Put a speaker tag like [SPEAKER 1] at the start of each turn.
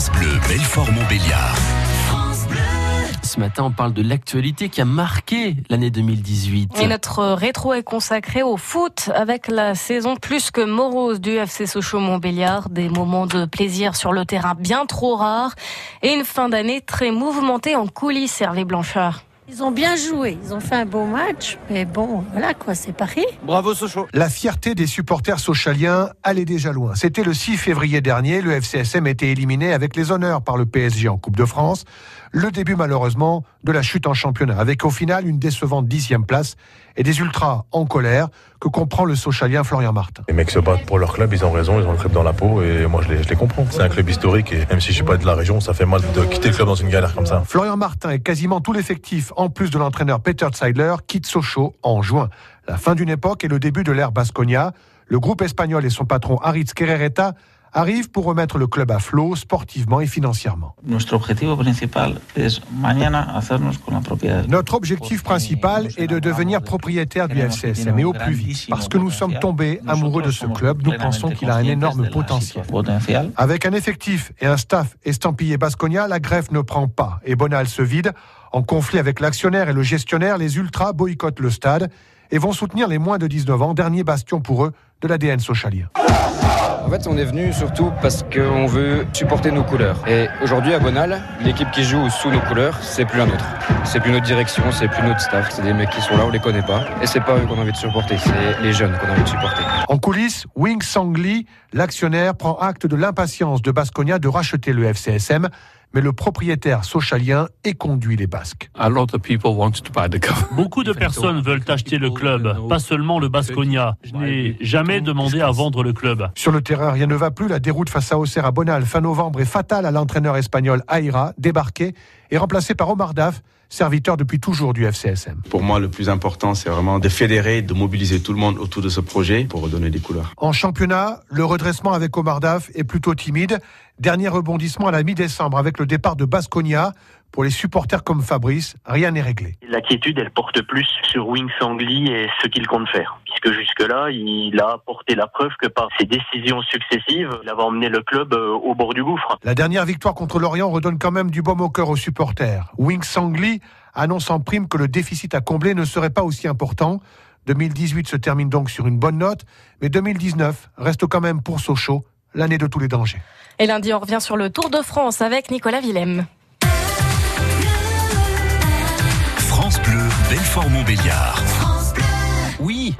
[SPEAKER 1] France Bleu, Belfort-Montbéliard.
[SPEAKER 2] Ce matin, on parle de l'actualité qui a marqué l'année 2018.
[SPEAKER 3] Et notre rétro est consacré au foot avec la saison plus que morose du FC Sochaux-Montbéliard. Des moments de plaisir sur le terrain bien trop rares et une fin d'année très mouvementée en coulisses, Hervé Blanchard.
[SPEAKER 4] Ils ont bien joué, ils ont fait un beau match, mais bon, voilà quoi, c'est Paris.
[SPEAKER 5] Bravo Sochaux.
[SPEAKER 6] La fierté des supporters sochaliens allait déjà loin. C'était le 6 février dernier, le FCSM était éliminé avec les honneurs par le PSG en Coupe de France. Le début malheureusement de la chute en championnat, avec au final une décevante dixième place et des ultras en colère que comprend le socialien Florian Martin.
[SPEAKER 7] Les mecs se battent pour leur club, ils ont raison, ils ont le club dans la peau et moi je les, je les comprends. C'est un club historique et même si je suis pas de la région, ça fait mal de quitter le club dans une galère comme ça.
[SPEAKER 6] Florian Martin et quasiment tout l'effectif, en plus de l'entraîneur Peter Zeidler, quitte Sochaux en juin. La fin d'une époque et le début de l'ère Basconia. Le groupe espagnol et son patron Aritz Querereta arrivent pour remettre le club à flot sportivement et financièrement.
[SPEAKER 8] Notre objectif principal est
[SPEAKER 6] de devenir propriétaire du FCSM et au plus vite. Parce que nous sommes tombés amoureux de ce club, nous pensons qu'il a un énorme potentiel. Avec un effectif et un staff estampillé Basconia, la greffe ne prend pas et Bonal se vide. En conflit avec l'actionnaire et le gestionnaire, les ultras boycottent le stade et vont soutenir les moins de 19 ans, dernier bastion pour eux de l'ADN socialien.
[SPEAKER 9] En fait, on est venu surtout parce qu'on veut supporter nos couleurs. Et aujourd'hui, à Bonal, l'équipe qui joue sous nos couleurs, c'est plus la nôtre. C'est plus notre direction, c'est plus notre staff. C'est des mecs qui sont là, on les connaît pas. Et c'est pas eux qu'on a envie de supporter, c'est les jeunes qu'on a envie de supporter.
[SPEAKER 6] En coulisses, Wing Sangli, l'actionnaire, prend acte de l'impatience de Basconia de racheter le FCSM mais le propriétaire socialien éconduit les Basques.
[SPEAKER 10] Beaucoup de personnes veulent acheter le club, pas seulement le Basconia. Je n'ai jamais demandé à vendre le club.
[SPEAKER 6] Sur le terrain, rien ne va plus. La déroute face à Auxerre à Bonal fin novembre est fatale à l'entraîneur espagnol Aira, débarqué et remplacé par Omar Daf, serviteur depuis toujours du FCSM.
[SPEAKER 11] Pour moi, le plus important, c'est vraiment de fédérer, de mobiliser tout le monde autour de ce projet pour redonner des couleurs.
[SPEAKER 6] En championnat, le redressement avec Omar Daf est plutôt timide. Dernier rebondissement à la mi-décembre avec le départ de Basconia. Pour les supporters comme Fabrice, rien n'est réglé.
[SPEAKER 12] L'inquiétude, elle porte plus sur Wing Sangli et ce qu'il compte faire. Puisque jusque-là, il a apporté la preuve que par ses décisions successives, il avait emmené le club au bord du gouffre.
[SPEAKER 6] La dernière victoire contre Lorient redonne quand même du baume au cœur aux supporters. Wing Sangli annonce en prime que le déficit à combler ne serait pas aussi important. 2018 se termine donc sur une bonne note, mais 2019 reste quand même pour Sochaux l'année de tous les dangers.
[SPEAKER 3] Et lundi, on revient sur le Tour de France avec Nicolas Willem.
[SPEAKER 1] France Bleu, Belfort-Montbéliard.